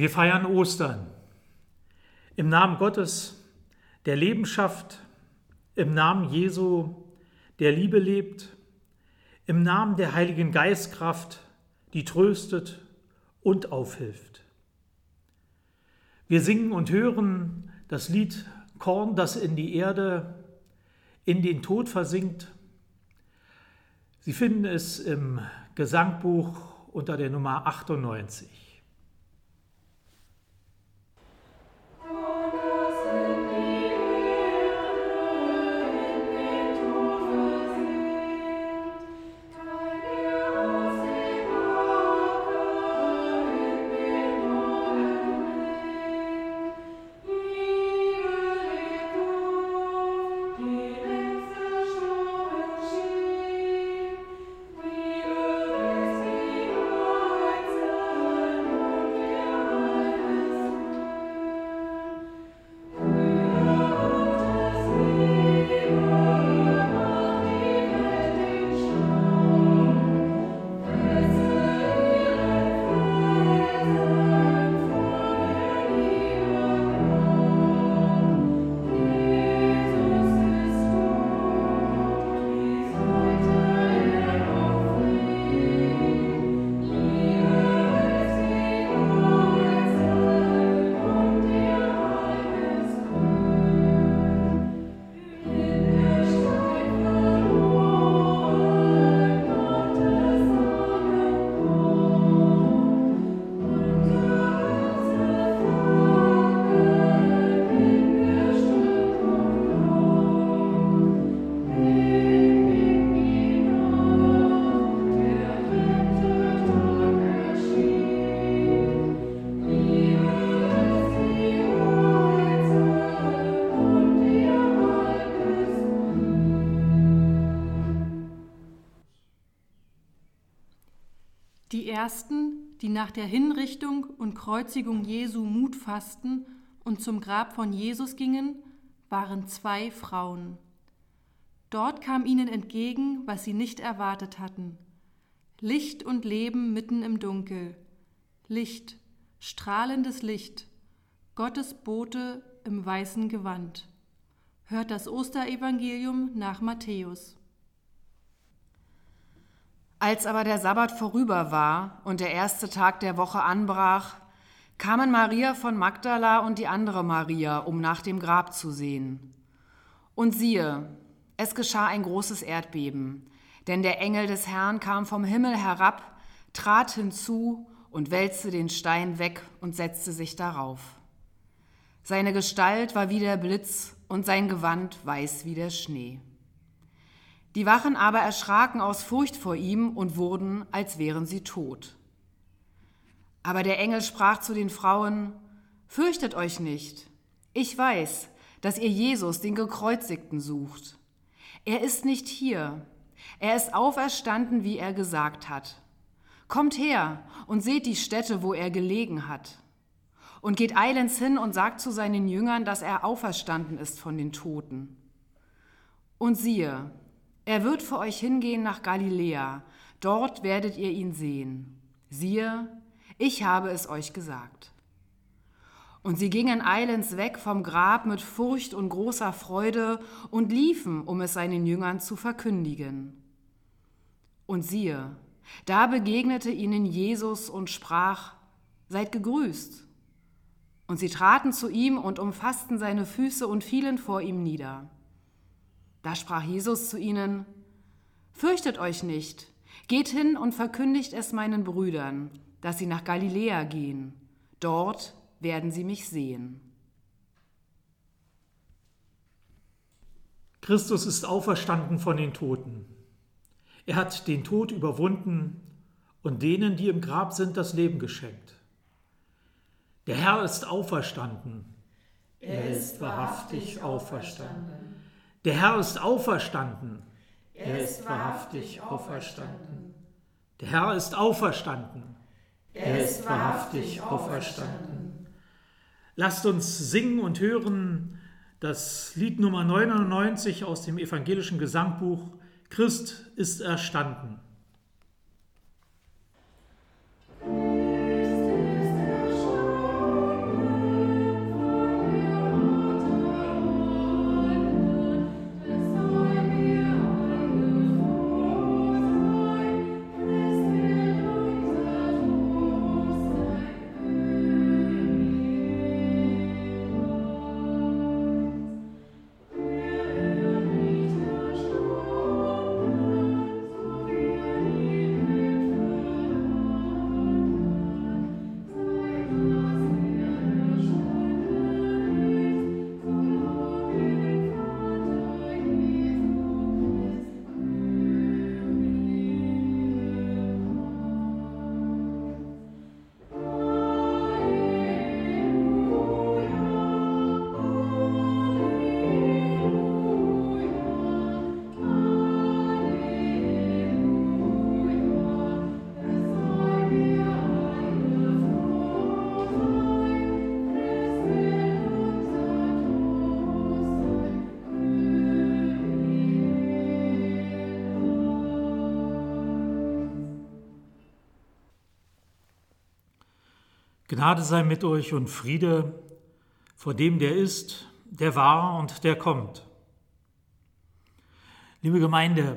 Wir feiern Ostern. Im Namen Gottes, der Leben schafft, im Namen Jesu, der Liebe lebt, im Namen der Heiligen Geistkraft, die tröstet und aufhilft. Wir singen und hören das Lied Korn, das in die Erde, in den Tod versinkt. Sie finden es im Gesangbuch unter der Nummer 98. ersten, die nach der Hinrichtung und Kreuzigung Jesu Mut fassten und zum Grab von Jesus gingen, waren zwei Frauen. Dort kam ihnen entgegen, was sie nicht erwartet hatten. Licht und Leben mitten im Dunkel. Licht, strahlendes Licht, Gottes Bote im weißen Gewand. Hört das Osterevangelium nach Matthäus. Als aber der Sabbat vorüber war und der erste Tag der Woche anbrach, kamen Maria von Magdala und die andere Maria, um nach dem Grab zu sehen. Und siehe, es geschah ein großes Erdbeben, denn der Engel des Herrn kam vom Himmel herab, trat hinzu und wälzte den Stein weg und setzte sich darauf. Seine Gestalt war wie der Blitz und sein Gewand weiß wie der Schnee. Die Wachen aber erschraken aus Furcht vor ihm und wurden, als wären sie tot. Aber der Engel sprach zu den Frauen, Fürchtet euch nicht, ich weiß, dass ihr Jesus, den Gekreuzigten, sucht. Er ist nicht hier, er ist auferstanden, wie er gesagt hat. Kommt her und seht die Stätte, wo er gelegen hat. Und geht eilends hin und sagt zu seinen Jüngern, dass er auferstanden ist von den Toten. Und siehe, er wird für euch hingehen nach Galiläa, dort werdet ihr ihn sehen. Siehe, ich habe es euch gesagt. Und sie gingen eilends weg vom Grab mit Furcht und großer Freude und liefen, um es seinen Jüngern zu verkündigen. Und siehe, da begegnete ihnen Jesus und sprach, Seid gegrüßt. Und sie traten zu ihm und umfassten seine Füße und fielen vor ihm nieder. Da sprach Jesus zu ihnen, Fürchtet euch nicht, geht hin und verkündigt es meinen Brüdern, dass sie nach Galiläa gehen, dort werden sie mich sehen. Christus ist auferstanden von den Toten. Er hat den Tod überwunden und denen, die im Grab sind, das Leben geschenkt. Der Herr ist auferstanden. Er ist wahrhaftig auferstanden. Der Herr ist auferstanden. Er ist wahrhaftig auferstanden. Der Herr ist auferstanden. Er ist wahrhaftig auferstanden. Lasst uns singen und hören das Lied Nummer 99 aus dem evangelischen Gesangbuch Christ ist erstanden. Gnade sei mit euch und Friede vor dem, der ist, der war und der kommt. Liebe Gemeinde,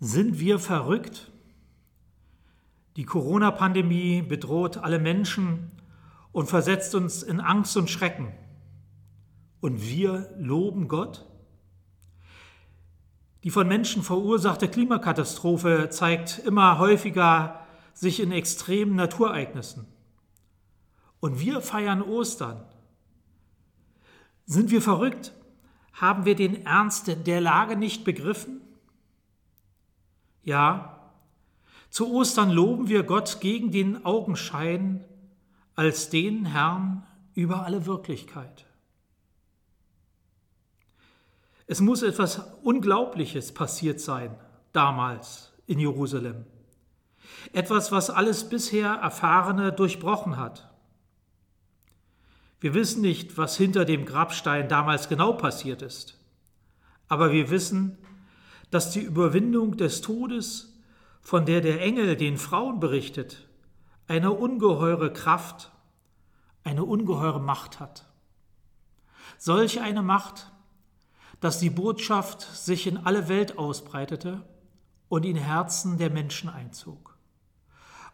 sind wir verrückt? Die Corona-Pandemie bedroht alle Menschen und versetzt uns in Angst und Schrecken. Und wir loben Gott? Die von Menschen verursachte Klimakatastrophe zeigt immer häufiger sich in extremen Naturereignissen. Und wir feiern Ostern. Sind wir verrückt? Haben wir den Ernst der Lage nicht begriffen? Ja, zu Ostern loben wir Gott gegen den Augenschein als den Herrn über alle Wirklichkeit. Es muss etwas Unglaubliches passiert sein damals in Jerusalem. Etwas, was alles bisher Erfahrene durchbrochen hat. Wir wissen nicht, was hinter dem Grabstein damals genau passiert ist, aber wir wissen, dass die Überwindung des Todes, von der der Engel den Frauen berichtet, eine ungeheure Kraft, eine ungeheure Macht hat. Solch eine Macht, dass die Botschaft sich in alle Welt ausbreitete und in Herzen der Menschen einzog.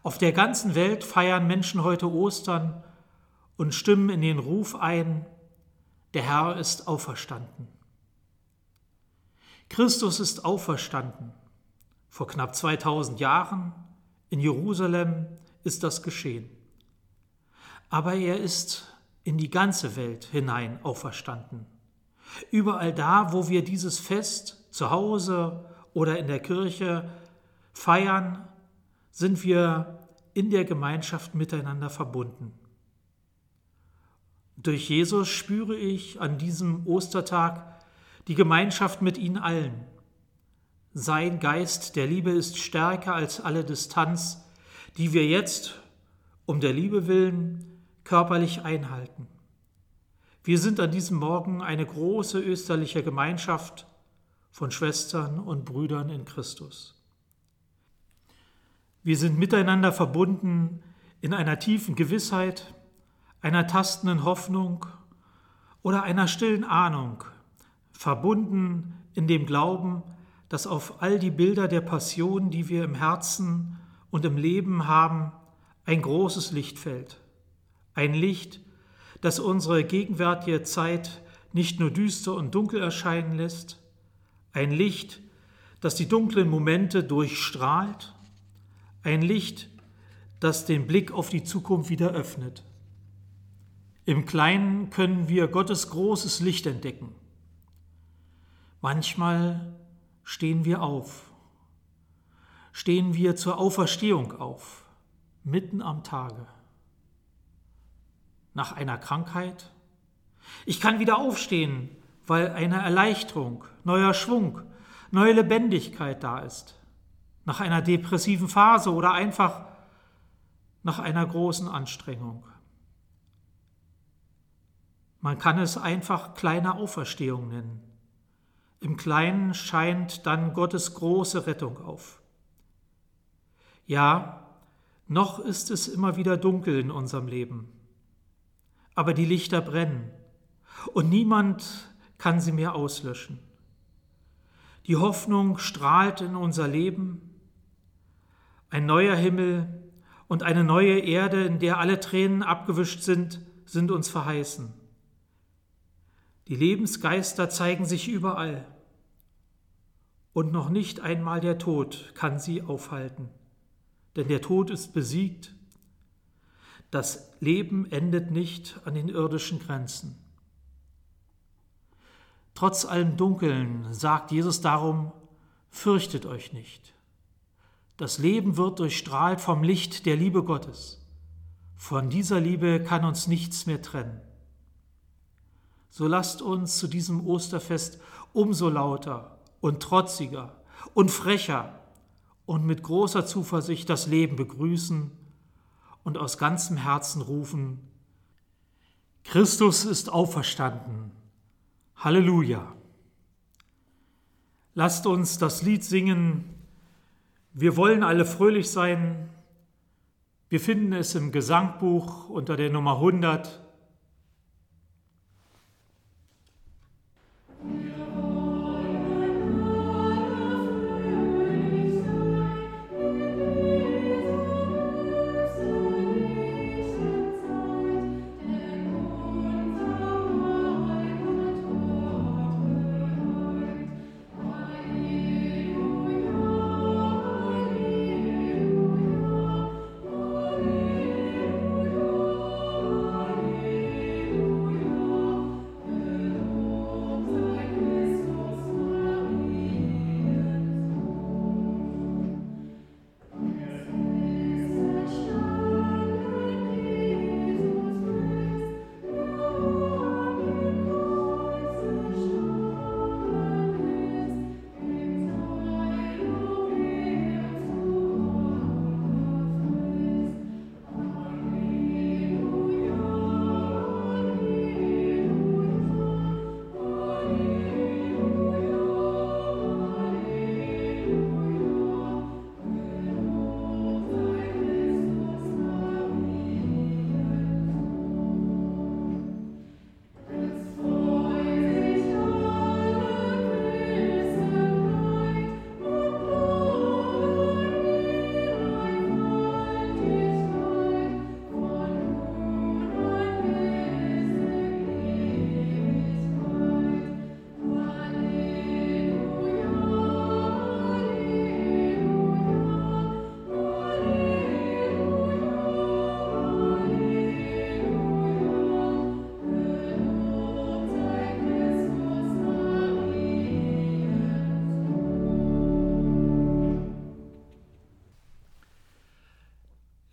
Auf der ganzen Welt feiern Menschen heute Ostern und stimmen in den Ruf ein, der Herr ist auferstanden. Christus ist auferstanden. Vor knapp 2000 Jahren in Jerusalem ist das geschehen. Aber er ist in die ganze Welt hinein auferstanden. Überall da, wo wir dieses Fest zu Hause oder in der Kirche feiern, sind wir in der Gemeinschaft miteinander verbunden. Durch Jesus spüre ich an diesem Ostertag die Gemeinschaft mit ihnen allen. Sein Geist der Liebe ist stärker als alle Distanz, die wir jetzt um der Liebe willen körperlich einhalten. Wir sind an diesem Morgen eine große österliche Gemeinschaft von Schwestern und Brüdern in Christus. Wir sind miteinander verbunden in einer tiefen Gewissheit, einer tastenden Hoffnung oder einer stillen Ahnung, verbunden in dem Glauben, dass auf all die Bilder der Passion, die wir im Herzen und im Leben haben, ein großes Licht fällt. Ein Licht, das unsere gegenwärtige Zeit nicht nur düster und dunkel erscheinen lässt, ein Licht, das die dunklen Momente durchstrahlt, ein Licht, das den Blick auf die Zukunft wieder öffnet. Im Kleinen können wir Gottes großes Licht entdecken. Manchmal stehen wir auf, stehen wir zur Auferstehung auf, mitten am Tage. Nach einer Krankheit? Ich kann wieder aufstehen, weil eine Erleichterung, neuer Schwung, neue Lebendigkeit da ist. Nach einer depressiven Phase oder einfach nach einer großen Anstrengung. Man kann es einfach kleine Auferstehung nennen. Im Kleinen scheint dann Gottes große Rettung auf. Ja, noch ist es immer wieder dunkel in unserem Leben, aber die Lichter brennen und niemand kann sie mehr auslöschen. Die Hoffnung strahlt in unser Leben, ein neuer Himmel und eine neue Erde, in der alle Tränen abgewischt sind, sind uns verheißen. Die Lebensgeister zeigen sich überall. Und noch nicht einmal der Tod kann sie aufhalten. Denn der Tod ist besiegt. Das Leben endet nicht an den irdischen Grenzen. Trotz allem Dunkeln sagt Jesus darum, fürchtet euch nicht. Das Leben wird durchstrahlt vom Licht der Liebe Gottes. Von dieser Liebe kann uns nichts mehr trennen. So lasst uns zu diesem Osterfest umso lauter und trotziger und frecher und mit großer Zuversicht das Leben begrüßen und aus ganzem Herzen rufen, Christus ist auferstanden. Halleluja. Lasst uns das Lied singen, wir wollen alle fröhlich sein, Wir finden es im Gesangbuch unter der Nummer 100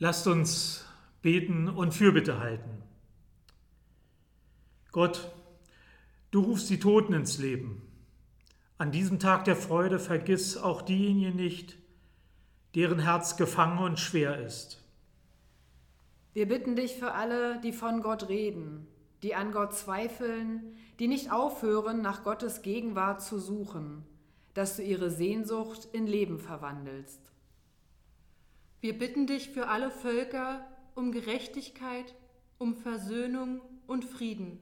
Lasst uns beten und Fürbitte halten. Gott, du rufst die Toten ins Leben. An diesem Tag der Freude vergiss auch diejenigen nicht, deren Herz gefangen und schwer ist. Wir bitten dich für alle, die von Gott reden, die an Gott zweifeln, die nicht aufhören, nach Gottes Gegenwart zu suchen, dass du ihre Sehnsucht in Leben verwandelst. Wir bitten dich für alle Völker um Gerechtigkeit, um Versöhnung und Frieden.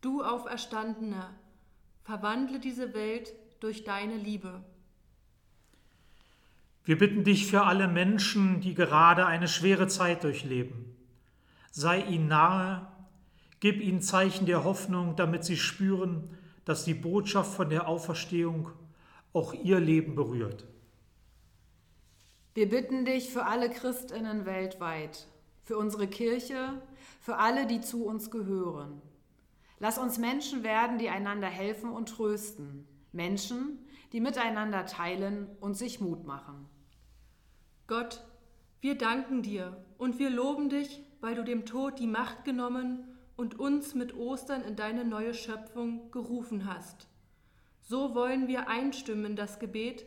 Du Auferstandener, verwandle diese Welt durch deine Liebe. Wir bitten dich für alle Menschen, die gerade eine schwere Zeit durchleben. Sei ihnen nahe, gib ihnen Zeichen der Hoffnung, damit sie spüren, dass die Botschaft von der Auferstehung auch ihr Leben berührt. Wir bitten dich für alle Christinnen weltweit, für unsere Kirche, für alle, die zu uns gehören. Lass uns Menschen werden, die einander helfen und trösten. Menschen, die miteinander teilen und sich Mut machen. Gott, wir danken dir und wir loben dich, weil du dem Tod die Macht genommen und uns mit Ostern in deine neue Schöpfung gerufen hast. So wollen wir einstimmen das Gebet,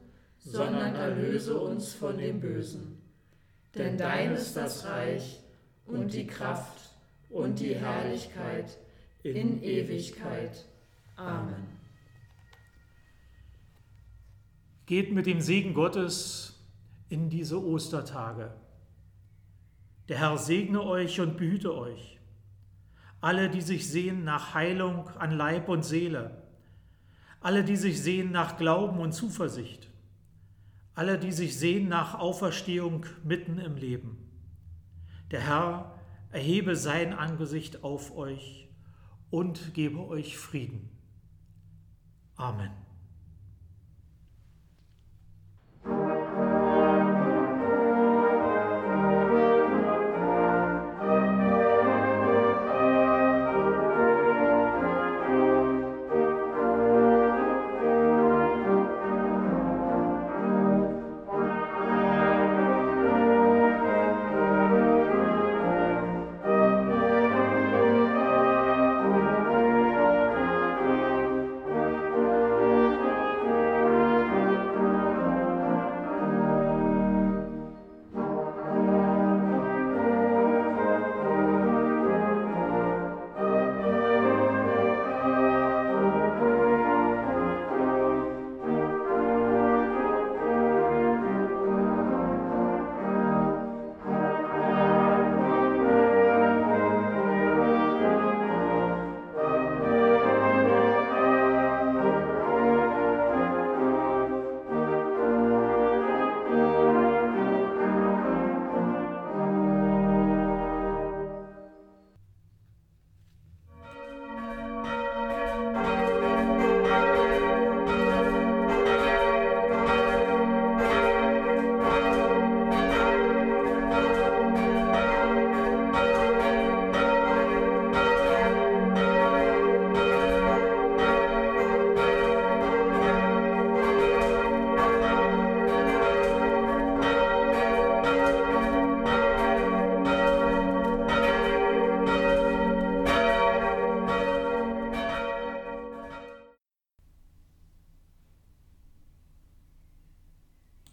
sondern erlöse uns von dem Bösen. Denn dein ist das Reich und die Kraft und die Herrlichkeit in Ewigkeit. Amen. Geht mit dem Segen Gottes in diese Ostertage. Der Herr segne euch und behüte euch. Alle, die sich sehen nach Heilung an Leib und Seele. Alle, die sich sehen nach Glauben und Zuversicht alle, die sich sehen nach Auferstehung mitten im Leben. Der Herr erhebe sein Angesicht auf euch und gebe euch Frieden. Amen.